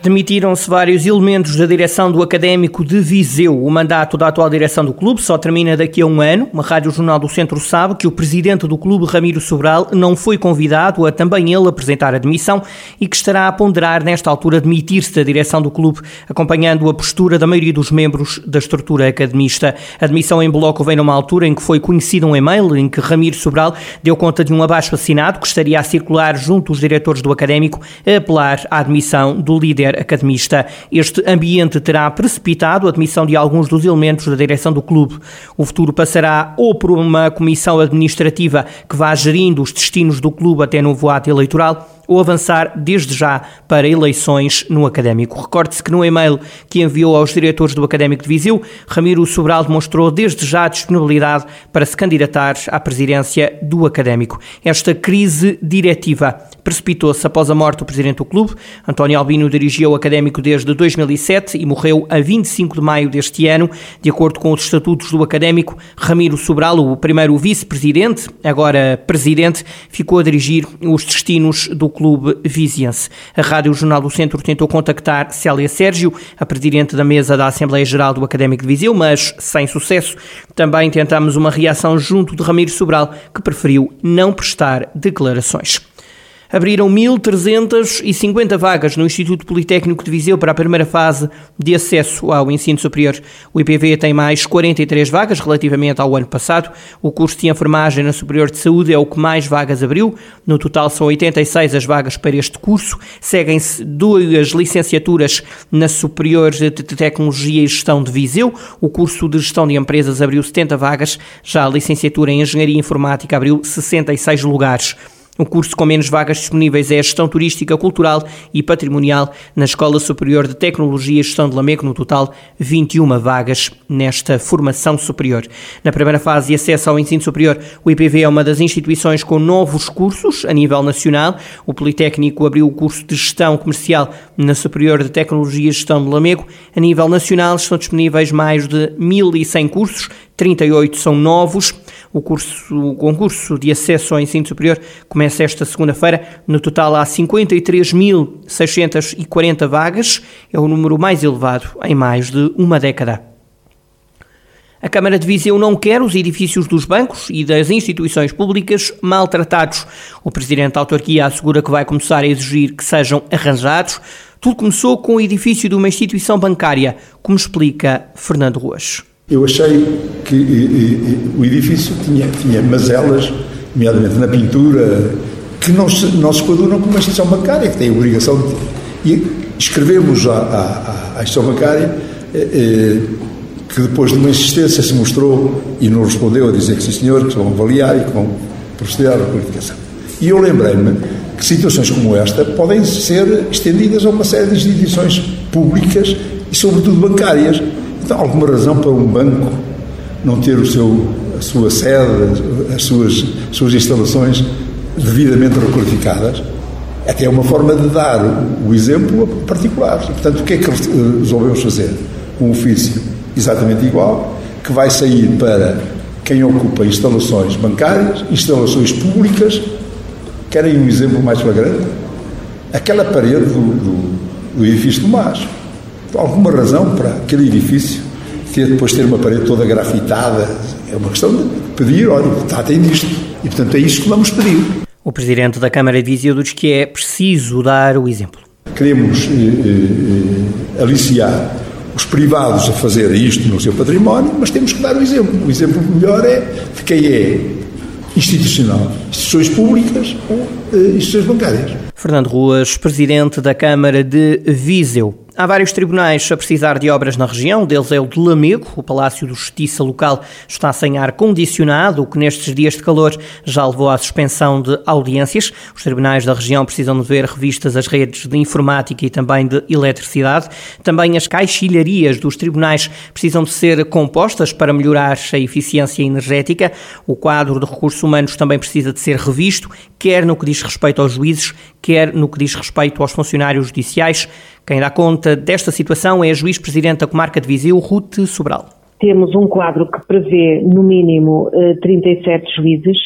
Demitiram-se vários elementos da direção do Académico de Viseu. O mandato da atual direção do clube só termina daqui a um ano. Uma Rádio Jornal do Centro sabe que o presidente do clube, Ramiro Sobral, não foi convidado a também ele apresentar a demissão e que estará a ponderar nesta altura demitir-se da direção do clube, acompanhando a postura da maioria dos membros da estrutura academista. A demissão em bloco vem numa altura em que foi conhecido um e-mail em que Ramiro Sobral deu conta de um abaixo assinado que estaria a circular junto aos diretores do Académico a apelar à admissão do líder academista. Este ambiente terá precipitado a admissão de alguns dos elementos da direção do clube. O futuro passará ou por uma comissão administrativa que vá gerindo os destinos do clube até novo ato eleitoral, ou avançar desde já para eleições no Académico. Recorde-se que no e-mail que enviou aos diretores do Académico de Viseu, Ramiro Sobral demonstrou desde já a disponibilidade para se candidatar à presidência do Académico. Esta crise diretiva precipitou-se após a morte do presidente do clube. António Albino dirigiu o Académico desde 2007 e morreu a 25 de maio deste ano. De acordo com os estatutos do Académico, Ramiro Sobral, o primeiro vice-presidente, agora presidente, ficou a dirigir os destinos do Clube Viziense. A Rádio Jornal do Centro tentou contactar Célia Sérgio, a presidente da mesa da Assembleia Geral do Académico de Viseu, mas sem sucesso. Também tentamos uma reação junto de Ramiro Sobral, que preferiu não prestar declarações abriram 1.350 vagas no Instituto Politécnico de Viseu para a primeira fase de acesso ao ensino superior. O IPV tem mais 43 vagas relativamente ao ano passado. O curso de enfermagem na Superior de Saúde é o que mais vagas abriu. No total são 86 as vagas para este curso. Seguem-se duas licenciaturas na Superior de Tecnologia e Gestão de Viseu. O curso de Gestão de Empresas abriu 70 vagas. Já a licenciatura em Engenharia Informática abriu 66 lugares. O curso com menos vagas disponíveis é a Gestão Turística, Cultural e Patrimonial na Escola Superior de Tecnologia e Gestão de Lamego, no total 21 vagas nesta formação superior. Na primeira fase de acesso ao ensino superior, o IPV é uma das instituições com novos cursos a nível nacional. O Politécnico abriu o curso de Gestão Comercial na Superior de Tecnologia e Gestão de Lamego. A nível nacional estão disponíveis mais de 1.100 cursos, 38 são novos. O, curso, o concurso de acesso ao ensino superior começa esta segunda-feira. No total há 53.640 vagas, é o número mais elevado em mais de uma década. A Câmara de Viseu não quer os edifícios dos bancos e das instituições públicas maltratados. O Presidente da autarquia assegura que vai começar a exigir que sejam arranjados. Tudo começou com o edifício de uma instituição bancária, como explica Fernando Ruas. Eu achei que e, e, o edifício tinha, tinha mazelas, nomeadamente na pintura, que não se, não se coadunam com uma instituição bancária, que tem a obrigação de. E escrevemos à, à, à instituição bancária eh, eh, que depois de uma insistência se mostrou e não respondeu a dizer que sim senhor, que vão avaliar e que vão proceder à requalificação. E eu lembrei-me que situações como esta podem ser estendidas a uma série de instituições públicas e sobretudo bancárias então, alguma razão para um banco não ter o seu, a sua sede, as suas, suas instalações devidamente requalificadas? Até é uma forma de dar o exemplo a particulares. Portanto, o que é que resolvemos fazer? Um ofício exatamente igual, que vai sair para quem ocupa instalações bancárias, instalações públicas. Querem um exemplo mais flagrante? Aquela parede do, do, do edifício do MAS alguma razão para aquele edifício ter depois ter uma parede toda grafitada. É uma questão de pedir, olha, tratem disto. E, portanto, é isto que vamos pedir. O Presidente da Câmara de Viseu diz que é preciso dar o exemplo. Queremos eh, eh, aliciar os privados a fazer isto no seu património, mas temos que dar o exemplo. O exemplo melhor é de quem é institucional, instituições públicas ou eh, instituições bancárias. Fernando Ruas, Presidente da Câmara de Viseu. Há vários tribunais a precisar de obras na região, deles é o de Lamego. O Palácio de Justiça local está sem ar condicionado, o que nestes dias de calor já levou à suspensão de audiências. Os tribunais da região precisam de ver revistas as redes de informática e também de eletricidade. Também as caixilharias dos tribunais precisam de ser compostas para melhorar a eficiência energética. O quadro de recursos humanos também precisa de ser revisto, quer no que diz respeito aos juízes, quer no que diz respeito aos funcionários judiciais. Quem dá conta desta situação é a juiz-presidente da comarca de Viseu, Ruth Sobral. temos um quadro que prevê, no mínimo, 37 eh, juízes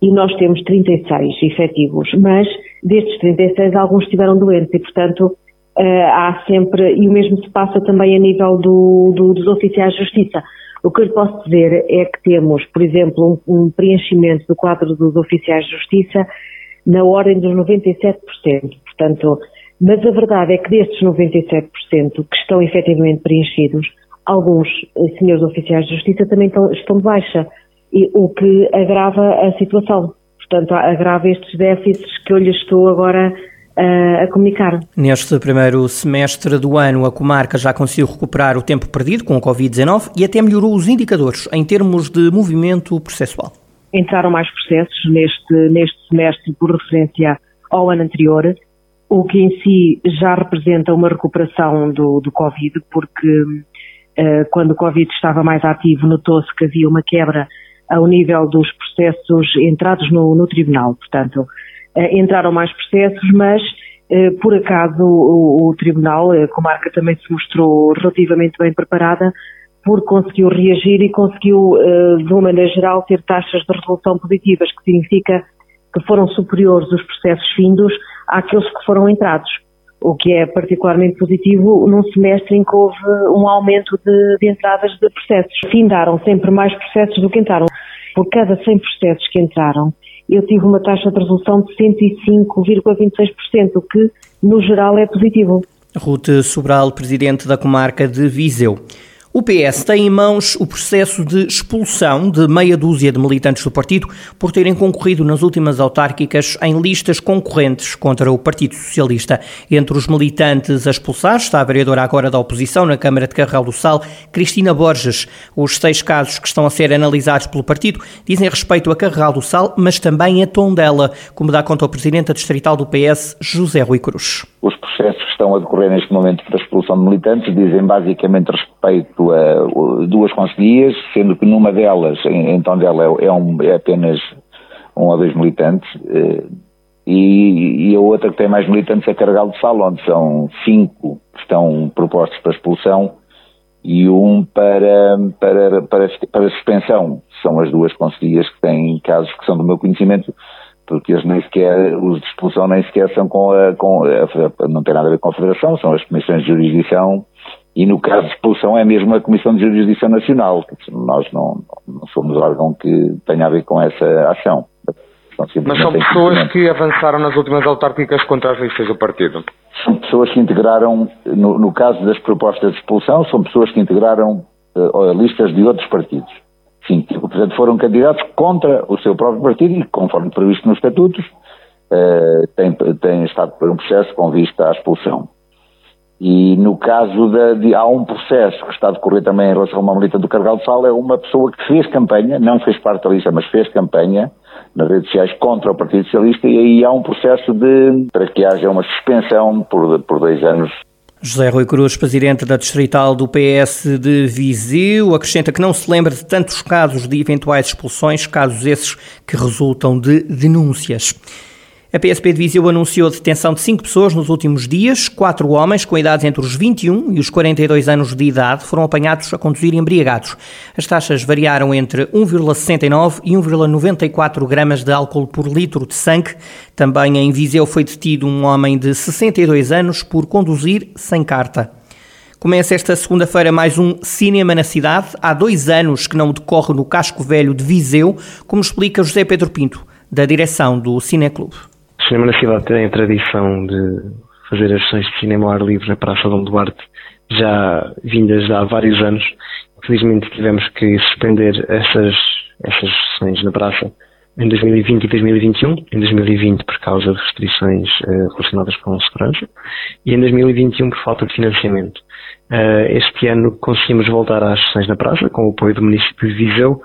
e nós temos 36 efetivos, mas destes 36 alguns estiveram doentes e, portanto, eh, há sempre, e o mesmo se passa também a nível do, do, dos oficiais de justiça. O que eu lhe posso dizer é que temos, por exemplo, um, um preenchimento do quadro dos oficiais de justiça na ordem dos 97%. Portanto, mas a verdade é que destes 97% que estão efetivamente preenchidos, alguns eh, senhores oficiais de justiça também estão, de baixa, e, o que agrava a situação. Portanto, agrava estes déficits que eu lhe estou agora uh, a comunicar. Neste primeiro semestre do ano, a comarca já conseguiu recuperar o tempo perdido com o Covid-19 e até melhorou os indicadores em termos de movimento processual. Entraram mais processos neste, neste semestre por referência ao ano anterior, o que em si já representa uma recuperação do, do Covid, porque uh, quando o Covid estava mais ativo, notou-se que havia uma quebra ao nível dos processos entrados no, no tribunal. Portanto, uh, entraram mais processos, mas uh, por acaso o, o, tribunal, a comarca também se mostrou relativamente bem preparada, porque conseguiu reagir e conseguiu, de uma maneira geral, ter taxas de resolução positivas, que significa que foram superiores os processos findos àqueles que foram entrados, o que é particularmente positivo num semestre em que houve um aumento de, de entradas de processos. Findaram sempre mais processos do que entraram. Por cada 100 processos que entraram, eu tive uma taxa de resolução de 105,26%, o que, no geral, é positivo. Ruth Sobral, presidente da comarca de Viseu. O PS tem em mãos o processo de expulsão de meia dúzia de militantes do partido por terem concorrido nas últimas autárquicas em listas concorrentes contra o Partido Socialista. Entre os militantes a expulsar está a vereadora agora da oposição na Câmara de Carregal do Sal, Cristina Borges. Os seis casos que estão a ser analisados pelo partido dizem respeito a Carregal do Sal, mas também a Tondela, como dá conta o presidente distrital do PS, José Rui Cruz. Os processos que estão a decorrer neste momento para a expulsão de militantes dizem basicamente respeito a duas conselhias, sendo que numa delas, em Tondela, é, é, um, é apenas um ou dois militantes, eh, e, e, a outra que tem mais militantes é Carregal de Sal, onde são cinco que estão propostos para expulsão e um para, para, para, para suspensão. São as duas conselhias que têm casos que são do meu conhecimento porque eles nem sequer, os de expulsão nem sequer são com a, com a, não tem nada a ver com a Federação, são as comissões de jurisdição e no caso de expulsão é mesmo a Comissão de Jurisdição Nacional, nós não, não somos órgão que tenha a ver com essa ação. Mas são pessoas que avançaram nas últimas autárquicas contra as listas do partido? São pessoas que integraram, no, no caso das propostas de expulsão, são pessoas que integraram uh, listas de outros partidos. Sim, portanto foram candidatos contra o seu próprio partido e, conforme previsto nos estatutos, uh, tem, tem estado por um processo com vista à expulsão. E no caso de, de, há um processo que está a decorrer também em relação a uma milita do Cargal de Sal, é uma pessoa que fez campanha, não fez parte da lista, mas fez campanha nas redes sociais contra o Partido Socialista e aí há um processo de, para que haja uma suspensão por, por dois anos José Rui Cruz, presidente da Distrital do PS de Viseu, acrescenta que não se lembra de tantos casos de eventuais expulsões, casos esses que resultam de denúncias. A PSP de Viseu anunciou a detenção de cinco pessoas nos últimos dias. Quatro homens com idades entre os 21 e os 42 anos de idade foram apanhados a conduzir embriagados. As taxas variaram entre 1,69 e 1,94 gramas de álcool por litro de sangue. Também em Viseu foi detido um homem de 62 anos por conduzir sem carta. Começa esta segunda-feira mais um Cinema na Cidade. Há dois anos que não decorre no Casco Velho de Viseu, como explica José Pedro Pinto, da direção do Cineclube. Cinema na cidade tem a tradição de fazer as sessões de cinema ao ar livre na Praça Dom Duarte, já vindas há vários anos. Infelizmente tivemos que suspender essas, essas sessões na praça em 2020 e 2021. Em 2020 por causa de restrições uh, relacionadas com segurança e em 2021 por falta de financiamento. Uh, este ano conseguimos voltar às sessões na praça com o apoio do município de Viseu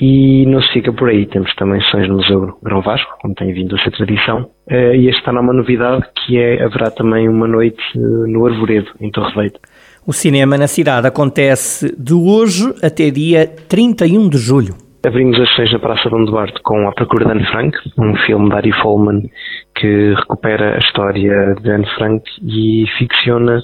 e não se fica por aí, temos também sessões no Museu Grão Vasco, como tem vindo a ser tradição. Uh, e este ano há uma novidade que é, haverá também uma noite uh, no Arvoredo, em Torreveito. O cinema na cidade acontece de hoje até dia 31 de julho. Abrimos as sessões na Praça Dom Duarte com A Procura de Anne Frank, um filme de Ari Folman que recupera a história de Anne Frank e ficciona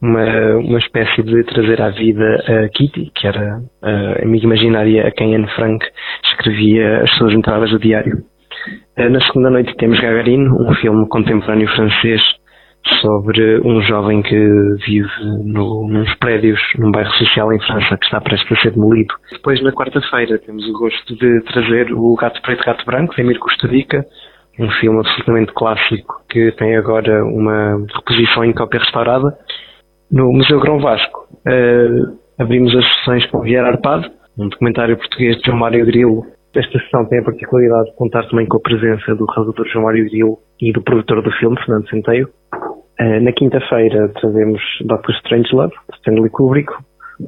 uma, uma espécie de trazer à vida a Kitty, que era a amiga imaginária a quem Anne Frank escrevia as suas entradas do diário. Eh, na segunda noite temos Gagarino, um filme contemporâneo francês sobre um jovem que vive no, nos prédios num bairro social em França que está prestes a ser demolido. Depois, na quarta-feira, temos o gosto de trazer o Gato Preto Gato Branco, de Emir Costa Rica, um filme absolutamente clássico que tem agora uma reposição em cópia restaurada no Museu Grão Vasco, uh, abrimos as sessões com Vieira Arpado, um documentário português de João Mário Grilo. Esta sessão tem a particularidade de contar também com a presença do realizador João Mário Grilo e do produtor do filme, Fernando Centeio. Uh, na quinta-feira trazemos Doctor Strangelove, de Stanley Kubrick,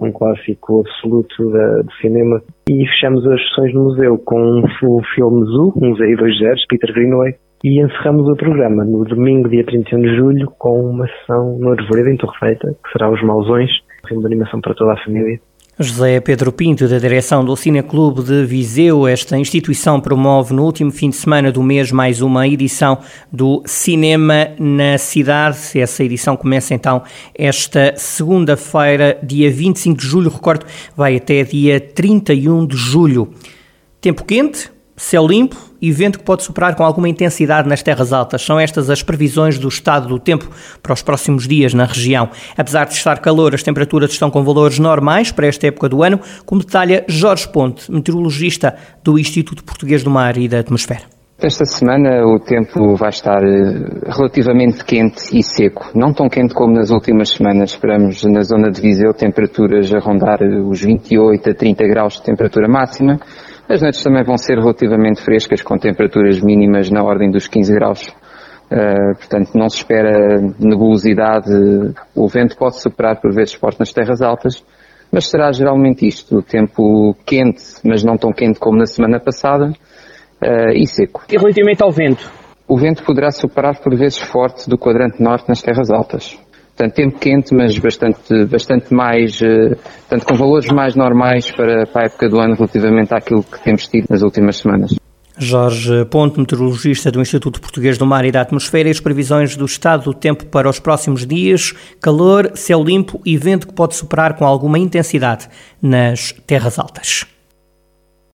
um clássico absoluto da, do cinema. E fechamos as sessões no museu com o filme Zoo, um Museu 2 Zeros, Peter Greenaway, e encerramos o programa no domingo, dia 31 de julho, com uma sessão no Arvoredo, em Torrefeita, que será Os Mausões, filme de animação para toda a família. José Pedro Pinto, da direção do Cineclube de Viseu, esta instituição promove no último fim de semana do mês mais uma edição do Cinema na Cidade. Essa edição começa então esta segunda-feira, dia 25 de julho, recordo, vai até dia 31 de julho. Tempo quente, Céu limpo e vento que pode soprar com alguma intensidade nas terras altas. São estas as previsões do estado do tempo para os próximos dias na região. Apesar de estar calor, as temperaturas estão com valores normais para esta época do ano, como detalha Jorge Ponte, meteorologista do Instituto Português do Mar e da Atmosfera. Esta semana o tempo vai estar eh, relativamente quente e seco. Não tão quente como nas últimas semanas. Esperamos na zona de Viseu temperaturas a rondar os 28 a 30 graus de temperatura máxima as noites também vão ser relativamente frescas, com temperaturas mínimas na ordem dos 15 graus. Uh, portanto, não se espera nebulosidade. O vento pode superar por vezes forte nas terras altas, mas será geralmente isto: o tempo quente, mas não tão quente como na semana passada, uh, e seco. E relativamente ao vento? O vento poderá superar por vezes forte do quadrante norte nas terras altas. Portanto, tempo quente, mas bastante, bastante mais, uh, portanto, com valores mais normais para, para a época do ano relativamente àquilo que temos tido nas últimas semanas. Jorge Ponte, meteorologista do Instituto Português do Mar e da Atmosfera, e as previsões do estado do tempo para os próximos dias: calor, céu limpo e vento que pode superar com alguma intensidade nas terras altas.